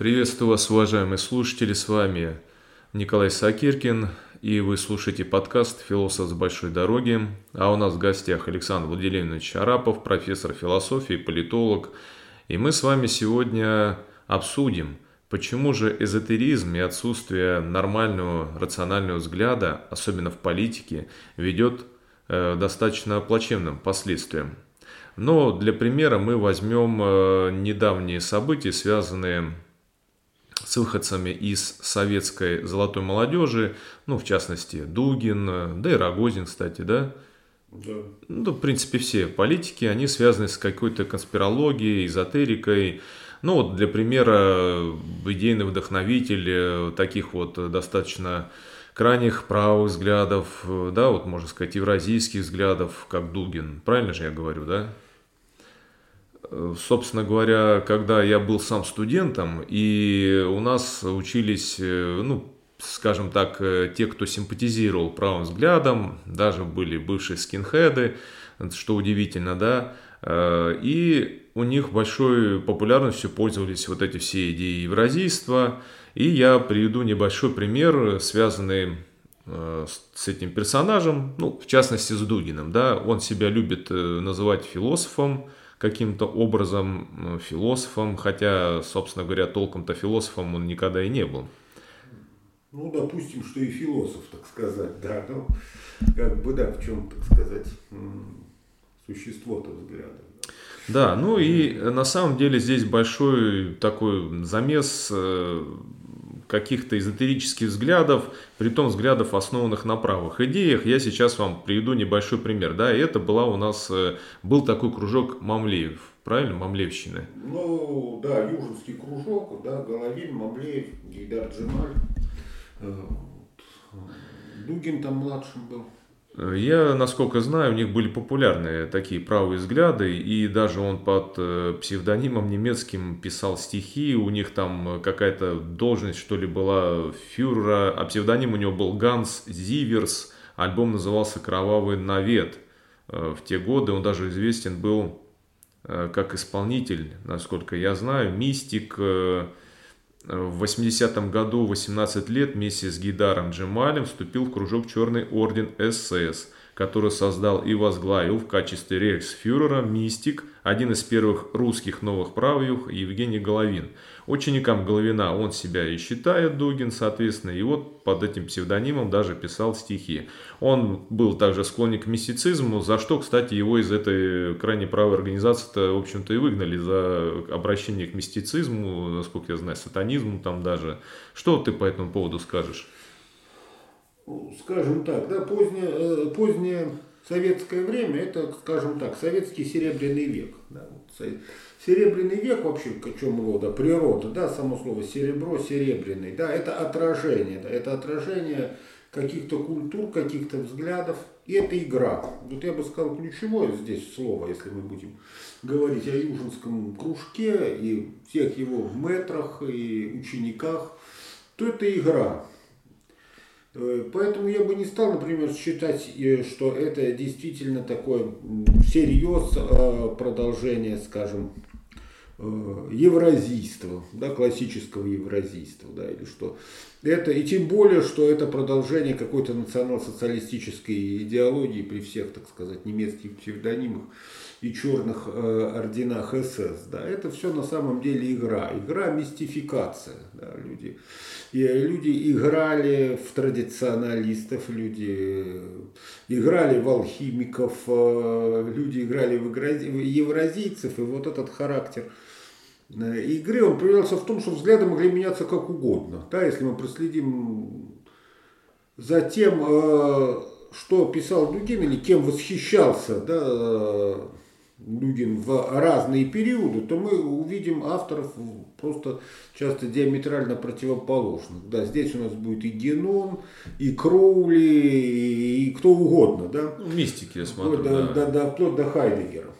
Приветствую вас, уважаемые слушатели, с вами Николай Сакиркин, и вы слушаете подкаст «Философ с большой дороги», а у нас в гостях Александр Владимирович Арапов, профессор философии, политолог, и мы с вами сегодня обсудим, почему же эзотеризм и отсутствие нормального рационального взгляда, особенно в политике, ведет э, достаточно плачевным последствиям. Но для примера мы возьмем э, недавние события, связанные с выходцами из советской золотой молодежи, ну, в частности, Дугин, да и Рогозин, кстати, да? Да. Ну, в принципе, все политики, они связаны с какой-то конспирологией, эзотерикой. Ну, вот для примера, идейный вдохновитель э, таких вот достаточно крайних правых взглядов, э, да, вот можно сказать, евразийских взглядов, как Дугин. Правильно же я говорю, да? Собственно говоря, когда я был сам студентом, и у нас учились, э, ну, скажем так, э, те, кто симпатизировал правым взглядам, даже были бывшие скинхеды, что удивительно, да, э, и у них большой популярностью пользовались вот эти все идеи евразийства, и я приведу небольшой пример, связанный с этим персонажем, ну, в частности, с Дугиным, да, он себя любит называть философом, каким-то образом э, философом, хотя, собственно говоря, толком-то философом он никогда и не был. Ну, допустим, что и философ, так сказать, да, ну, как бы, да, в чем, так сказать, существо-то взгляда. Да, ну и на самом деле здесь большой такой замес э, каких-то эзотерических взглядов, при том взглядов, основанных на правых идеях. Я сейчас вам приведу небольшой пример. Да, это была у нас, э, был такой кружок Мамлеев, правильно, Мамлевщины? Ну, да, Южинский кружок, да, Головин, Мамлеев, Гейдар Джемаль. Э, Дугин там младшим был. Я, насколько знаю, у них были популярные такие правые взгляды, и даже он под э, псевдонимом немецким писал стихи, у них там какая-то должность, что ли, была фюрера, а псевдоним у него был Ганс Зиверс, альбом назывался «Кровавый навет». Э, в те годы он даже известен был э, как исполнитель, насколько я знаю, мистик, в 80-м году, 18 лет, вместе с Гидаром Джемалем вступил в кружок Черный Орден СС – который создал и возглавил в качестве рейхсфюрера мистик, один из первых русских новых правых Евгений Головин. Ученикам Головина он себя и считает, Дугин, соответственно, и вот под этим псевдонимом даже писал стихи. Он был также склонник к мистицизму, за что, кстати, его из этой крайне правой организации-то, в общем-то, и выгнали за обращение к мистицизму, насколько я знаю, сатанизму там даже. Что ты по этому поводу скажешь? Скажем так, да, позднее, э, позднее советское время, это, скажем так, советский серебряный век. Да, серебряный век вообще, о чем рода, природа, да, само слово серебро, серебряный, да, это отражение, да, это отражение каких-то культур, каких-то взглядов, и это игра. Вот я бы сказал ключевое здесь слово, если мы будем говорить о Южинском кружке и всех его метрах и учениках, то это игра. Э, поэтому я бы не стал, например, считать, э, что это действительно такое всерьез э, продолжение, скажем, евразийства, да, классического евразийства, да, или что. Это, и тем более, что это продолжение какой-то национал-социалистической идеологии при всех, так сказать, немецких псевдонимах и черных э, орденах СС. Да, это все на самом деле игра. Игра мистификация. Да, люди, и люди играли в традиционалистов, люди играли в алхимиков, э, люди играли в евразийцев. И вот этот характер э, игры, он проявлялся в том, что взгляды могли меняться как угодно. Да, если мы проследим за тем, э, что писал Дугин или кем восхищался да, людям в разные периоды, то мы увидим авторов просто часто диаметрально противоположных. Да, здесь у нас будет и Геном, и Кроули, и кто угодно. Да? Ну, мистики, я смотрю. Вплоть да, да. Да, да, вплоть до Хайдегера.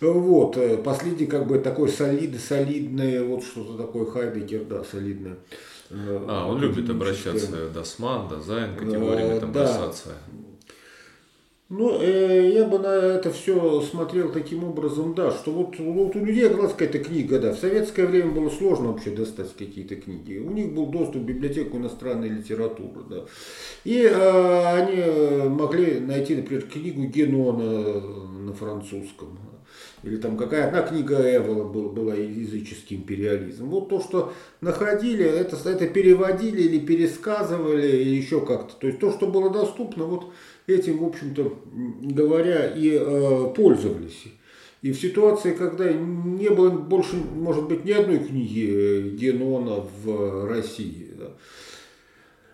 Вот, э, последний как бы такой солид, солидный, вот что-то такое Хайдегер, да, солидное. Э, а, он любит обращаться э, до Сман, до Зайн, категориями там да, бросаться. Ну, э, я бы на это все смотрел таким образом, да, что вот, вот у людей оказалась какая-то книга, да. В советское время было сложно вообще достать какие-то книги. У них был доступ в библиотеку иностранной литературы, да. И э, они могли найти, например, книгу Генона на французском. Или там какая одна книга Эвола была, была языческий империализм. Вот то, что находили, это, это переводили или пересказывали, или еще как-то. То есть то, что было доступно, вот этим, в общем-то, говоря, и э, пользовались. И в ситуации, когда не было больше, может быть, ни одной книги э, Генона в России, да,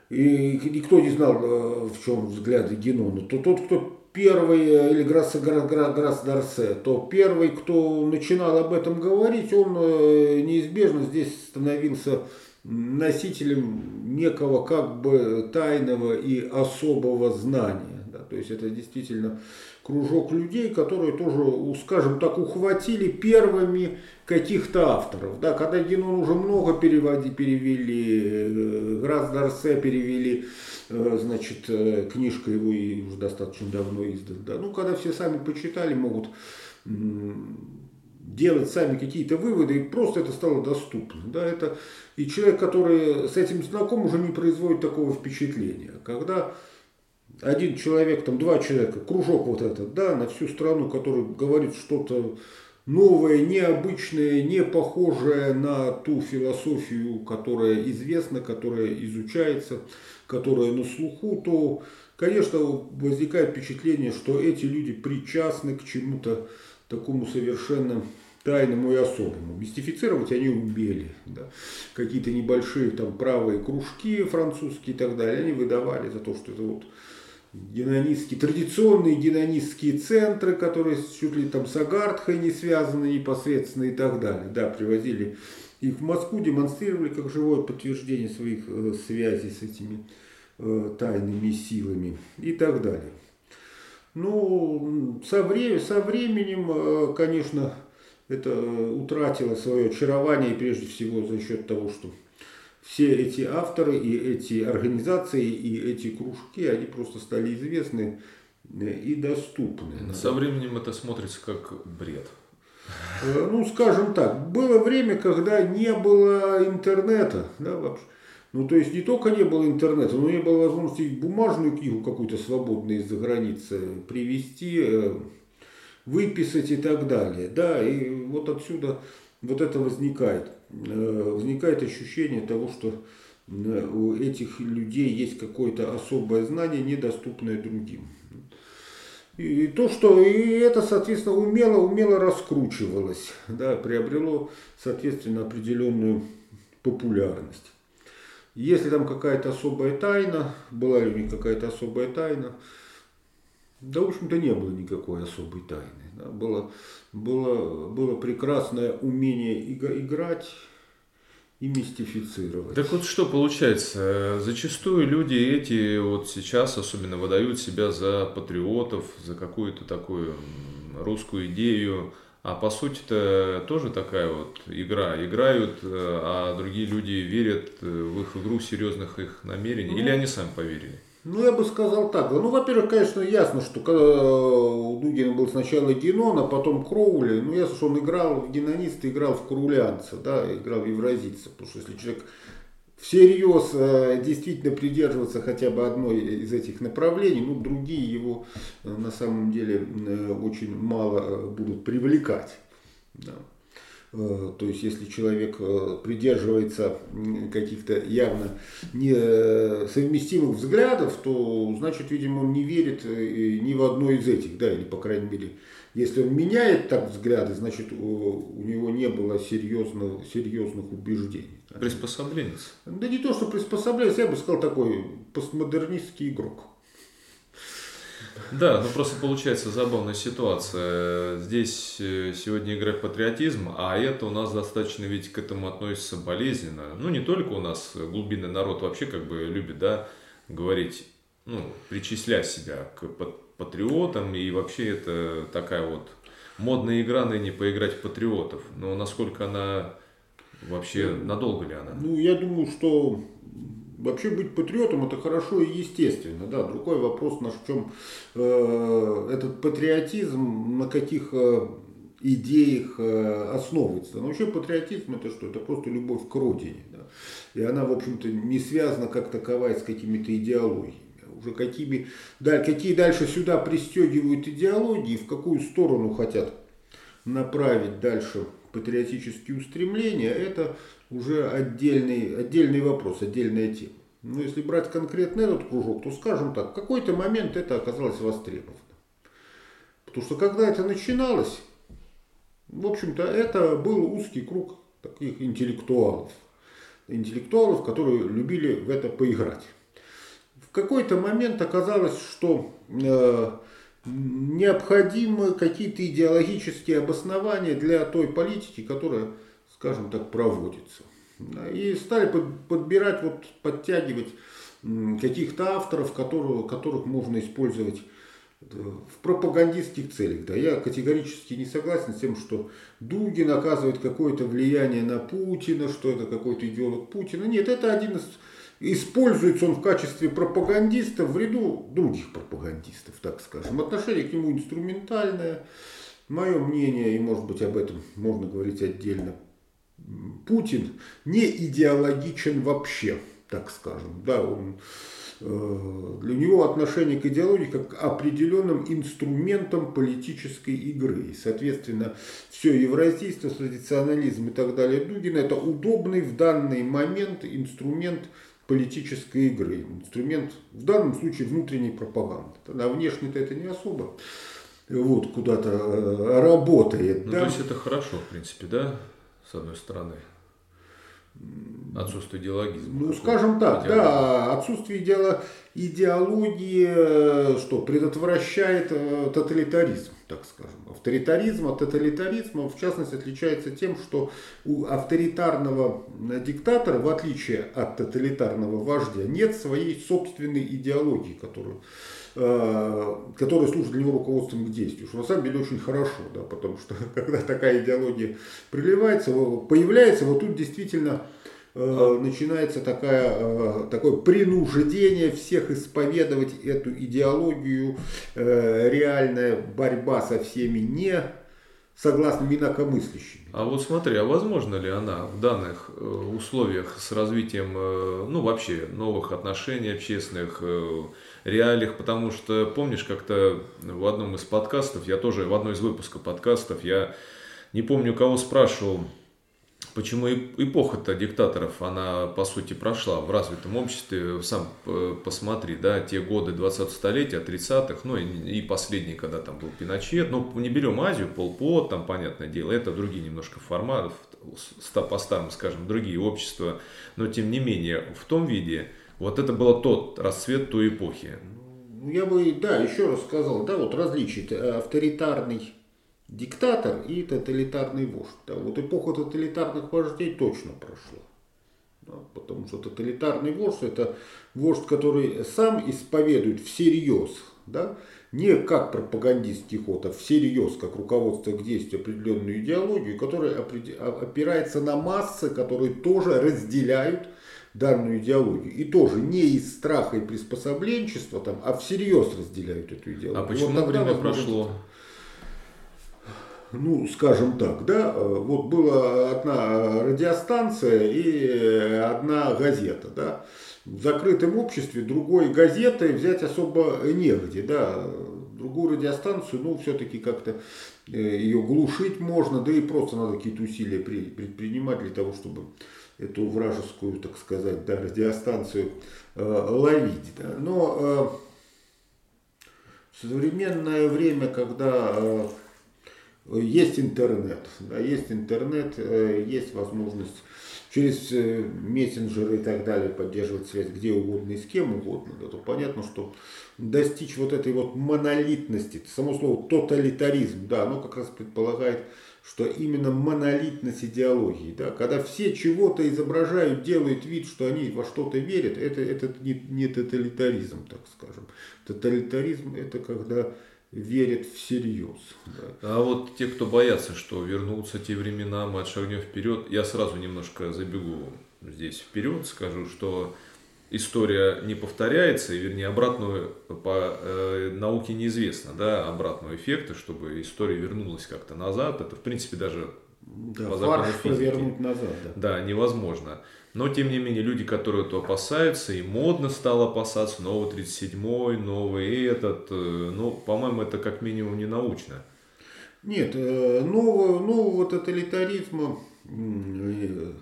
и никто не знал, э, в чем взгляды Генона, то тот, кто первый, э, или Грасс, Грасс Дарсе, то первый, кто начинал об этом говорить, он неизбежно здесь становился носителем некого как бы тайного и особого знания. То есть это действительно кружок людей, которые тоже, скажем так, ухватили первыми каких-то авторов. Да, когда Генон уже много переводи, перевели, э, Грас Дарсе перевели, э, значит, э, книжка его и уже достаточно давно издана. Да. Ну, когда все сами почитали, могут делать сами какие-то выводы, и просто это стало доступно. Да, это, и человек, который с этим знаком, уже не производит такого впечатления. Когда один человек, там два человека, кружок вот этот, да, на всю страну, который говорит что-то новое, необычное, не похожее на ту философию, которая известна, которая изучается, которая на слуху, то, конечно, возникает впечатление, что эти люди причастны к чему-то такому совершенно тайному и особому. Мистифицировать они умели. Да. Какие-то небольшие там правые кружки французские и так далее, они выдавали за то, что это вот динонистские, традиционные динонистские центры, которые чуть ли там с Агартхой не связаны непосредственно и так далее. Да, привозили их в Москву, демонстрировали как живое подтверждение своих э, связей с этими э, тайными силами и так далее. Ну, со, вре со временем, э, конечно, это утратило свое очарование, прежде всего за счет того, что все эти авторы и эти организации и эти кружки, они просто стали известны э, и доступны. Со временем это смотрится как бред. Э, ну, скажем так, было время, когда не было интернета, да, вообще. Ну, то есть не только не было интернета, но не было возможности бумажную книгу какую-то свободную из-за границы привезти, э, выписать и так далее. Да, и вот отсюда вот это возникает. Э, возникает ощущение того, что э, у этих людей есть какое-то особое знание, недоступное другим. И то, что и это, соответственно, умело, умело раскручивалось, да, приобрело, соответственно, определенную популярность. Если там какая-то особая тайна, была ли у них какая-то особая тайна, да, в общем-то, не было никакой особой тайны. Было, было, было прекрасное умение играть и мистифицировать. Так вот что получается? Зачастую люди эти вот сейчас особенно выдают себя за патриотов, за какую-то такую русскую идею, а по сути это тоже такая вот игра. Играют, э, а другие люди верят в их игру серьезных их намерений. Ну, Или они сами поверили? Ну, я бы сказал так. Ну, во-первых, конечно, ясно, что когда у Дугина был сначала Генон, а потом Кроули, ну, ясно, что он играл в генониста, играл в крулянца, да, играл в евразийца. Потому что если человек всерьез э, действительно придерживаться хотя бы одной из этих направлений, ну, другие его э, на самом деле э, очень мало будут привлекать. Да. Э, то есть, если человек э, придерживается каких-то явно несовместимых взглядов, то, значит, видимо, он не верит э, ни в одно из этих, да, или, по крайней мере, если он меняет так взгляды, значит, у него не было серьезных, серьезных убеждений. Приспособленец? Да не то, что приспособленец, я бы сказал, такой постмодернистский игрок. Да, ну просто получается забавная ситуация. Здесь э, сегодня играет патриотизм, а это у нас достаточно ведь к этому относится болезненно. Ну не только у нас, глубинный народ вообще как бы любит, да, говорить, ну, причислять себя к патриотам, и вообще это такая вот модная игра ныне поиграть в патриотов. Но насколько она вообще, надолго ли она? Ну, я думаю, что вообще быть патриотом это хорошо и естественно. Да. Другой вопрос наш в чем э, этот патриотизм, на каких э, идеях э, основывается. Но вообще патриотизм это что? Это просто любовь к родине. Да. И она, в общем-то, не связана как таковая с какими-то идеологиями. Уже какими, да, какие дальше сюда пристегивают идеологии, в какую сторону хотят направить дальше патриотические устремления, это уже отдельный, отдельный вопрос, отдельная тема. Но если брать конкретно этот кружок, то скажем так, в какой-то момент это оказалось востребовано. Потому что когда это начиналось, в общем-то, это был узкий круг таких интеллектуалов. Интеллектуалов, которые любили в это поиграть. В какой-то момент оказалось, что э, необходимы какие-то идеологические обоснования для той политики, которая, скажем так, проводится. И стали подбирать, вот, подтягивать каких-то авторов, которых, которых можно использовать э, в пропагандистских целях. Да, я категорически не согласен с тем, что Дугин оказывает какое-то влияние на Путина, что это какой-то идеолог Путина. Нет, это один из Используется он в качестве пропагандиста в ряду других пропагандистов, так скажем. Отношение к нему инструментальное. Мое мнение, и может быть об этом можно говорить отдельно, Путин не идеологичен вообще, так скажем. Да, он, э, для него отношение к идеологии как к определенным инструментам политической игры. И, соответственно, все евразийство, традиционализм и так далее Дугина – это удобный в данный момент инструмент политической игры, инструмент, в данном случае, внутренней пропаганды. Тогда внешне-то это не особо вот, куда-то э, работает. Ну, да? то есть это хорошо, в принципе, да, с одной стороны. Отсутствие идеологизма. Ну, скажем так, да, отсутствие идеологии, э, что предотвращает э, тоталитаризм, так скажем. Авторитаризм от тоталитаризма, в частности, отличается тем, что у авторитарного диктатора, в отличие от тоталитарного вождя, нет своей собственной идеологии, которую э, которая служит для него руководством к действию, что на самом деле очень хорошо, да, потому что когда такая идеология приливается, появляется, вот тут действительно э, начинается такая, э, такое принуждение всех исповедовать эту идеологию, реальная борьба со всеми не согласными инакомыслящими. А вот смотри, а возможно ли она в данных условиях с развитием, ну вообще новых отношений общественных, реалиях, потому что помнишь как-то в одном из подкастов, я тоже в одной из выпусков подкастов, я не помню кого спрашивал, Почему эпоха-то диктаторов, она по сути прошла в развитом обществе, сам э, посмотри, да, те годы 20 столетия, 30-х, ну и, последний, когда там был Пиночет, ну не берем Азию, Полпот, там понятное дело, это другие немножко форматы, по старым, скажем, другие общества, но тем не менее в том виде, вот это был тот расцвет той эпохи. Ну, я бы, да, еще раз сказал, да, вот различие, э, авторитарный диктатор и тоталитарный вождь. Да, вот эпоха тоталитарных вождей точно прошла. Да, потому что тоталитарный вождь это вождь, который сам исповедует всерьез, да, не как пропагандистский ход, а всерьез, как руководство к действию определенную идеологию, которая опирается на массы, которые тоже разделяют данную идеологию. И тоже не из страха и приспособленчества, там, а всерьез разделяют эту идеологию. А почему вот время прошло? ну, скажем так, да, вот была одна радиостанция и одна газета, да. В закрытом обществе другой газеты взять особо негде, да. Другую радиостанцию, ну, все-таки как-то э, ее глушить можно, да и просто надо какие-то усилия предпринимать для того, чтобы эту вражескую, так сказать, да, радиостанцию э, ловить. Да. Но э, в современное время, когда э, есть интернет, да, есть интернет, э, есть возможность через э, мессенджеры и так далее поддерживать связь где угодно и с кем угодно, да, то понятно, что достичь вот этой вот монолитности, само слово тоталитаризм, да, оно как раз предполагает, что именно монолитность идеологии, да, когда все чего-то изображают, делают вид, что они во что-то верят, это, это не, не тоталитаризм, так скажем. Тоталитаризм это когда верят всерьез. Да. А вот те, кто боятся, что вернутся те времена, мы отшагнем вперед, я сразу немножко забегу здесь вперед, скажу, что история не повторяется, и, вернее, обратную по э, науке неизвестно, да, обратного эффекта, чтобы история вернулась как-то назад. Это, в принципе, даже да, по закону физики. назад, да. Да, невозможно. Но, тем не менее, люди, которые то опасаются, и модно стало опасаться, новый 37-й, новый этот, э, ну, по-моему, это как минимум не научно. Нет, э, нового, нового тоталитаризма э,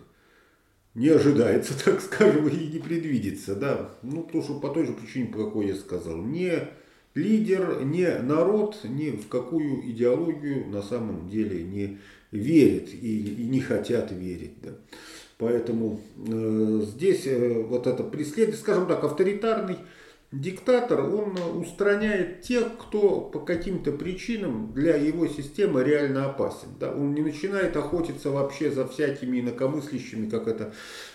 не ожидается, так скажем, и не предвидится, да. Ну, потому что по той же причине, по какой я сказал, не лидер, не народ ни в какую идеологию на самом деле не верит и, и не хотят верить, да. Поэтому э, здесь э, вот это преследование, скажем так, авторитарный диктатор, он устраняет тех, кто по каким-то причинам для его системы реально опасен. Да? Он не начинает охотиться вообще за всякими инакомыслящими, как это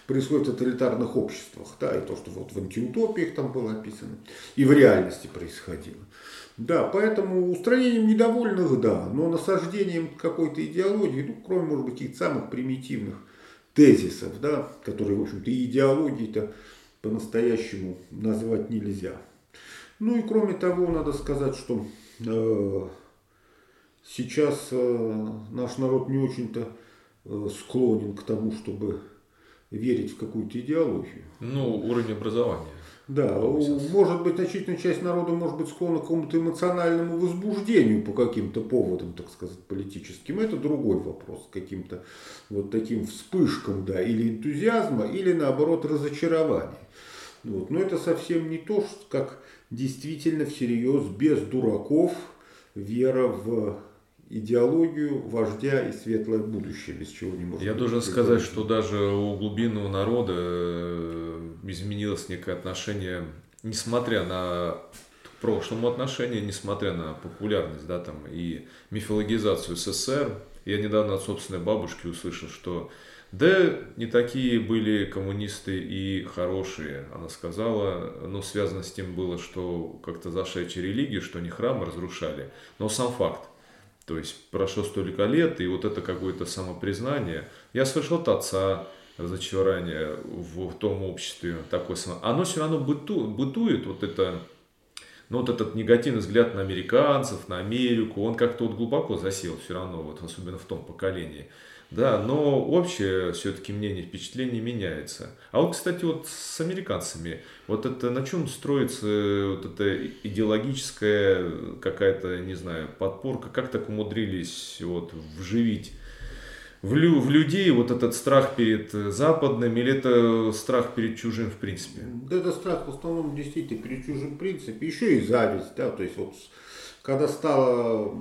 происходит в тоталитарных обществах. Да? И то, что вот в антиутопиях там было описано, и в реальности происходило. Да, поэтому устранением недовольных, да, но насаждением какой-то идеологии, ну, кроме, может быть, каких-то самых примитивных тезисов, да, которые, в общем-то, и идеологией-то по-настоящему назвать нельзя. Ну и кроме того, надо сказать, что э, сейчас э, наш народ не очень-то э, склонен к тому, чтобы верить в какую-то идеологию. Ну, уровень образования. Да, может быть, значительная часть народа может быть склонна к какому-то эмоциональному возбуждению по каким-то поводам, так сказать, политическим. Это другой вопрос, каким-то вот таким вспышкам, да, или энтузиазма, или наоборот разочарования. Вот. Но это совсем не то, как действительно всерьез, без дураков, вера в идеологию вождя и светлое будущее, без чего не может Я должен сказать, что даже у глубинного народа э, изменилось некое отношение, несмотря на к прошлому отношение, несмотря на популярность, да, там, и мифологизацию СССР. Я недавно от собственной бабушки услышал, что да, не такие были коммунисты и хорошие, она сказала, но связано с тем было, что как-то зашедшие религии, что они храмы разрушали, но сам факт. То есть прошло столько лет, и вот это какое-то самопризнание. Я слышал от отца разочарование в, том обществе, такое оно все равно быту, бытует, вот это, ну вот этот негативный взгляд на американцев, на Америку, он как-то вот глубоко засел все равно, вот особенно в том поколении. Да, но общее все-таки мнение, впечатление меняется. А вот, кстати, вот с американцами, вот это на чем строится вот эта идеологическая какая-то, не знаю, подпорка, как так умудрились вот вживить в, лю, в людей вот этот страх перед западным или это страх перед чужим в принципе? Да это страх в основном действительно перед чужим в принципе, еще и зависть, да, то есть вот когда стало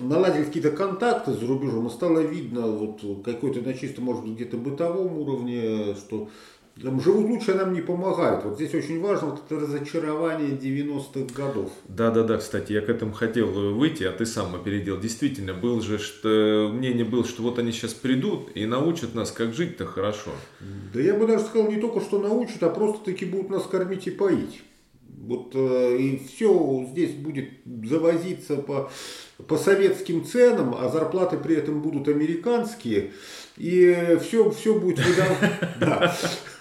наладили какие-то контакты за рубежом, стало видно вот какой-то на чисто, может быть, где-то бытовом уровне, что там живут лучше, а нам не помогает. Вот здесь очень важно вот это разочарование 90-х годов. Да-да-да, кстати, я к этому хотел выйти, а ты сам опередил. Действительно, был же, что мнение было, что вот они сейчас придут и научат нас, как жить-то хорошо. Да я бы даже сказал, не только что научат, а просто таки будут нас кормить и поить. Вот э, и все здесь будет завозиться по, по советским ценам, а зарплаты при этом будут американские, и все, все будет выдавать.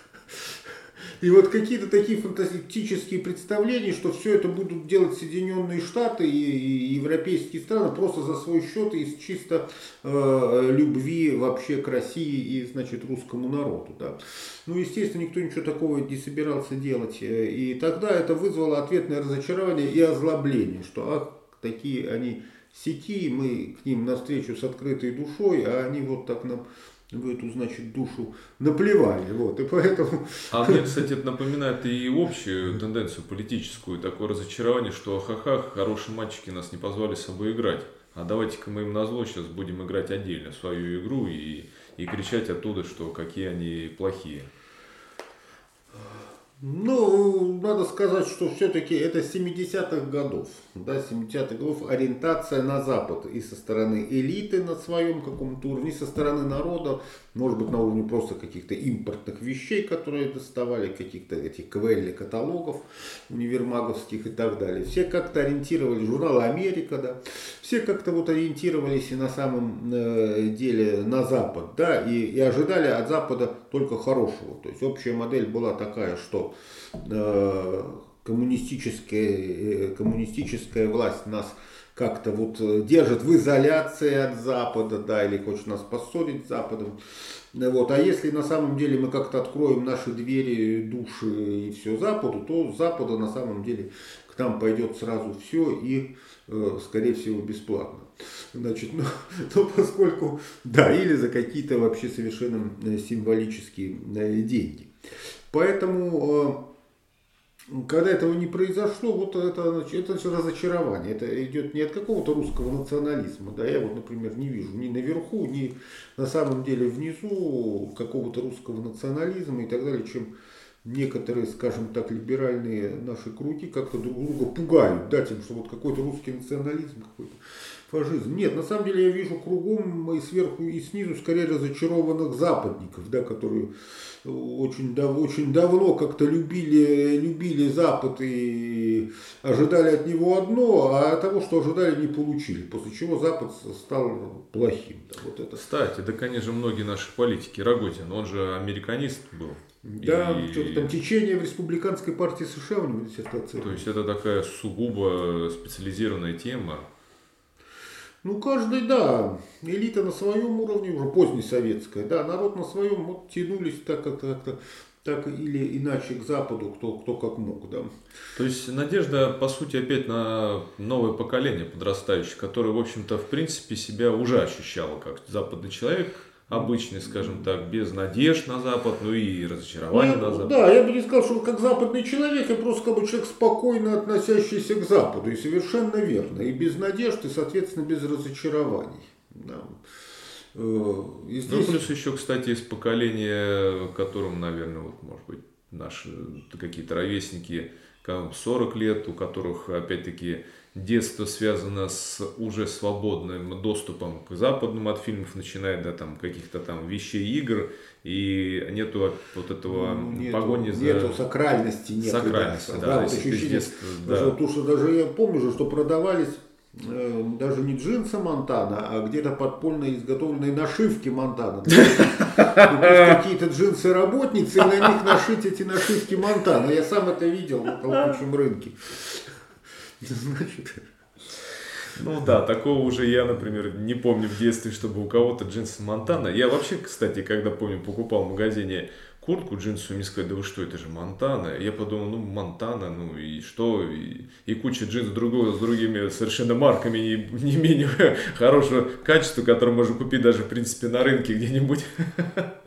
И вот какие-то такие фантастические представления, что все это будут делать Соединенные Штаты и, и европейские страны просто за свой счет из чисто э, любви вообще к России и, значит, русскому народу. Да. Ну, естественно, никто ничего такого не собирался делать. И тогда это вызвало ответное разочарование и озлобление, что ах, такие они сети, мы к ним навстречу с открытой душой, а они вот так нам в эту, значит, душу наплевали. Вот, и поэтому... А мне, кстати, это напоминает и общую тенденцию политическую, такое разочарование, что ха-ха, хорошие мальчики нас не позвали с собой играть. А давайте-ка мы им назло сейчас будем играть отдельно свою игру и, и кричать оттуда, что какие они плохие. Ну, надо сказать, что все-таки это 70-х годов. Да, 70-х годов ориентация на Запад и со стороны элиты на своем каком-то уровне, со стороны народа, может быть, на уровне просто каких-то импортных вещей, которые доставали, каких-то этих квелли каталогов универмаговских и так далее. Все как-то ориентировались, журнал Америка, да, все как-то вот ориентировались и на самом э, деле на Запад, да, и, и ожидали от Запада только хорошего. То есть общая модель была такая, что э, коммунистическая, коммунистическая власть нас как-то вот держит в изоляции от Запада, да, или хочет нас поссорить с Западом. Вот. А если на самом деле мы как-то откроем наши двери, души и все Западу, то с Запада на самом деле к нам пойдет сразу все и, э, скорее всего, бесплатно. Значит, ну, ну, поскольку, да, или за какие-то вообще совершенно э, символические э, деньги. Поэтому когда этого не произошло, вот это, это все разочарование. Это идет не от какого-то русского национализма. Да, я вот, например, не вижу ни наверху, ни на самом деле внизу какого-то русского национализма и так далее, чем некоторые, скажем так, либеральные наши круги как-то друг друга пугают, да, тем, что вот какой-то русский национализм, какой-то фашизм. Нет, на самом деле я вижу кругом и сверху, и снизу скорее разочарованных западников, да, которые очень, дав, очень давно как-то любили, любили Запад и ожидали от него одно, а того, что ожидали, не получили. После чего Запад стал плохим. Да, вот это. Кстати, да, конечно, многие наши политики, Рогозин, он же американист был. Да, и... что-то там течение в республиканской партии США у него диссертация. То есть это такая сугубо специализированная тема. Ну, каждый, да, элита на своем уровне, уже позднесоветская, да, народ на своем, вот тянулись так как-то, как так или иначе к Западу, кто, кто как мог, да. То есть надежда, по сути, опять на новое поколение подрастающее, которое, в общем-то, в принципе, себя уже ощущало как западный человек, обычный, скажем так, без надежд на Запад, ну и разочарования ну, на Запад. Да, я бы не сказал, что как западный человек, я просто как бы человек спокойно относящийся к Западу, и совершенно верно, и без надежд, и, соответственно, без разочарований. Да. Э, и здесь... Ну, плюс еще, кстати, из поколения, которым, наверное, вот, может быть, наши какие-то ровесники, 40 лет, у которых, опять-таки, детство связано с уже свободным доступом к западным от фильмов, начиная до там каких-то там вещей, игр, и нету вот этого нету, погони за... Нету сакральности. Нету, сакральности, да. да, вот ощущение, детства, да. Потому что даже я помню, что продавались даже не джинсы Монтана, а где-то подпольно изготовленные нашивки Монтана. Какие-то джинсы работницы, и на них нашить эти нашивки Монтана. Я сам это видел на толкучем рынке. Значит... Ну да, такого уже я, например, не помню в детстве, чтобы у кого-то джинсы Монтана. Я вообще, кстати, когда помню, покупал в магазине куртку джинсовую, мне сказали, да вы что, это же Монтана. Я подумал, ну Монтана, ну и что, и, и куча джинс другого с другими совершенно марками не, не менее хорошего качества, которые можно купить даже, в принципе, на рынке где-нибудь.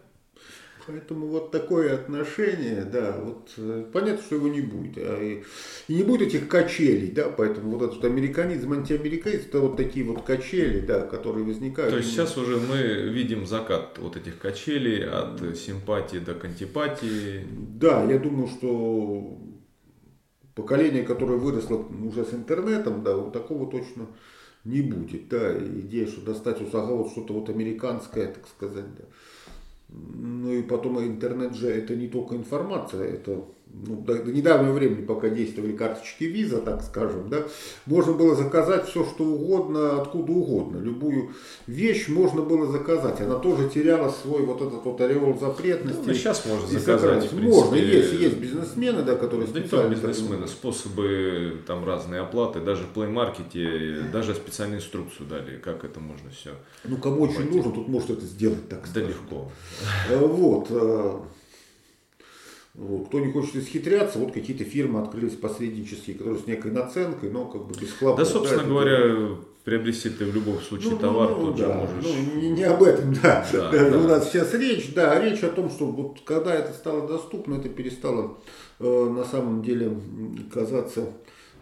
Поэтому вот такое отношение, да, вот э, понятно, что его не будет. А и, и не будет этих качелей, да, поэтому вот этот американизм, антиамериканизм, это вот такие вот качели, да, которые возникают. То есть сейчас уже мы видим закат вот этих качелей от симпатии до антипатии. Да, я думаю, что поколение, которое выросло уже с интернетом, да, вот такого точно не будет, да, идея, что достать у вот что-то вот американское, так сказать, да ну и потом интернет же это не только информация, это ну, до, до недавнего времени, пока действовали карточки виза, так скажем, да, можно было заказать все, что угодно, откуда угодно. Любую вещь можно было заказать. Она тоже теряла свой вот этот вот ореол запретности. Ну, сейчас можно заказать. можно, есть, есть бизнесмены, да, которые да специально... бизнесмены, способы там разные оплаты, даже в Play Market, даже специальную инструкцию дали, как это можно все. Ну, кому очень нужно, тут может это сделать так. Да легко. Э, вот. Вот. Кто не хочет исхитряться, вот какие-то фирмы открылись посреднические, которые с некой наценкой, но как бы без хлопот. Да, собственно да, говоря, это... приобрести ты в любом случае ну, товар, ну, тут да, же можешь... Ну, не, не об этом, да. да, да. У нас сейчас речь, да, речь о том, что вот когда это стало доступно, это перестало э, на самом деле казаться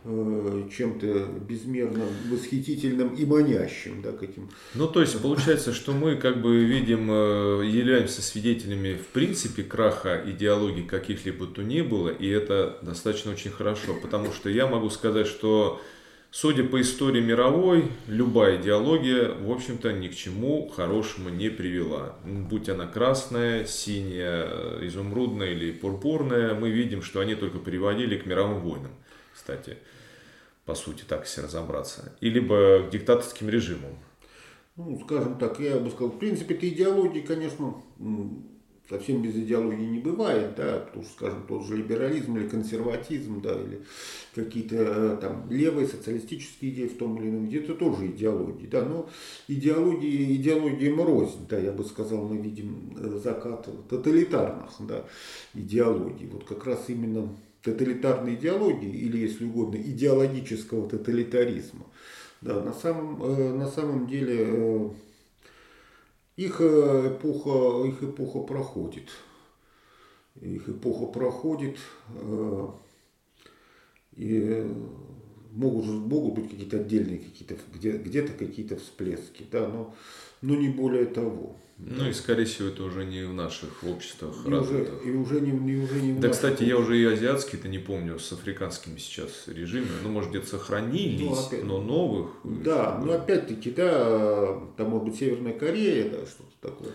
чем-то безмерно восхитительным и манящим да, к этим. Ну, то есть, получается, что мы как бы видим, э, являемся свидетелями в принципе краха идеологии каких-либо то ни было, и это достаточно очень хорошо, потому что я могу сказать, что Судя по истории мировой, любая идеология, в общем-то, ни к чему хорошему не привела. Будь она красная, синяя, изумрудная или пурпурная, мы видим, что они только приводили к мировым войнам, кстати по сути, так если разобраться, и либо к диктаторским режимам? Ну, скажем так, я бы сказал, в принципе, эта идеология, конечно, совсем без идеологии не бывает, да, потому что, скажем, тот же либерализм или консерватизм, да, или какие-то э, там левые социалистические идеи в том или ином виде, это тоже идеологии, да, но идеологии, идеология рознь, да, я бы сказал, мы видим э, закат тоталитарных, да, идеологий, вот как раз именно тоталитарной идеологии, или, если угодно, идеологического тоталитаризма, да, на самом, э, на самом деле их эпоха, их эпоха проходит. Их эпоха проходит. И могут, могут быть какие-то отдельные какие-то, где, где-то какие-то всплески, да, но, но не более того. Ну и скорее всего это уже не в наших обществах и развитых. Уже, и уже не, не, уже не Да, кстати, обществах. я уже и азиатские-то не помню с африканскими сейчас режимами. Ну, может, где-то сохранились, ну, опять, но новых. Да, но опять-таки, да, там может быть Северная Корея, да, что-то такое.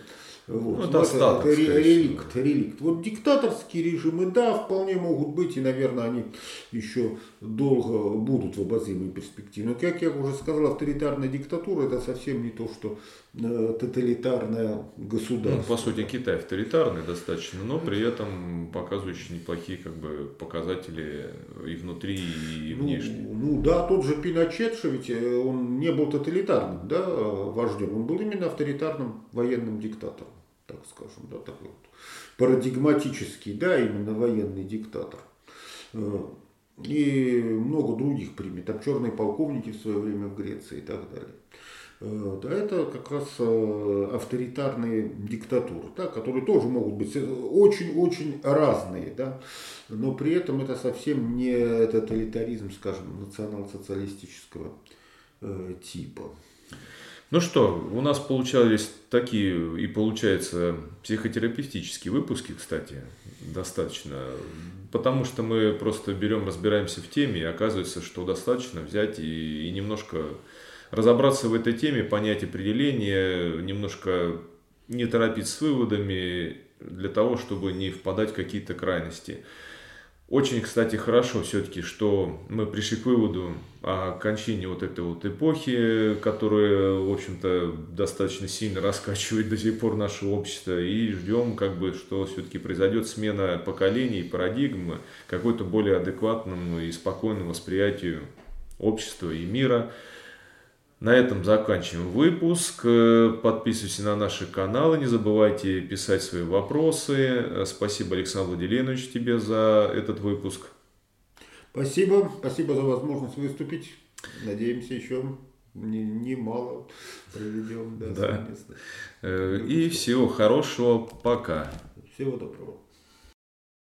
Вот. Ну, это остаток, это реликт, реликт. Вот диктаторские режимы, да, вполне могут быть, и, наверное, они еще долго будут в обозримой перспективе. Но, как я уже сказал, авторитарная диктатура это совсем не то, что э, тоталитарное государство. Ну, по сути, Китай авторитарный достаточно, но при этом показывающий неплохие как бы, показатели и внутри, и ну, внешне. Ну да, тот же Пиночет, что ведь э, он не был тоталитарным да, вождем, он был именно авторитарным военным диктатором так скажем, да, такой вот парадигматический, да, именно военный диктатор. Э, и много других примет, там черные полковники в свое время в Греции и так далее. Э, да, это как раз э, авторитарные диктатуры, да, которые тоже могут быть очень-очень разные, да, но при этом это совсем не тоталитаризм, скажем, национал-социалистического типа. Ну что, у нас получались такие и получается психотерапевтические выпуски, кстати, достаточно. Потому что мы просто берем, разбираемся в теме, и оказывается, что достаточно взять и, и немножко разобраться в этой теме, понять определение, немножко не торопить с выводами для того, чтобы не впадать в какие-то крайности. Очень, кстати, хорошо все-таки, что мы пришли к выводу о кончине вот этой вот эпохи, которая, в общем-то, достаточно сильно раскачивает до сих пор наше общество, и ждем, как бы, что все-таки произойдет смена поколений, парадигмы, какой-то более адекватному и спокойному восприятию общества и мира – на этом заканчиваем выпуск. Подписывайтесь на наши каналы, не забывайте писать свои вопросы. Спасибо, Александр Владимирович, тебе за этот выпуск. Спасибо, спасибо за возможность выступить. Надеемся, еще немало не проведем. Да, да. Э, и всего хорошего, пока. Всего доброго.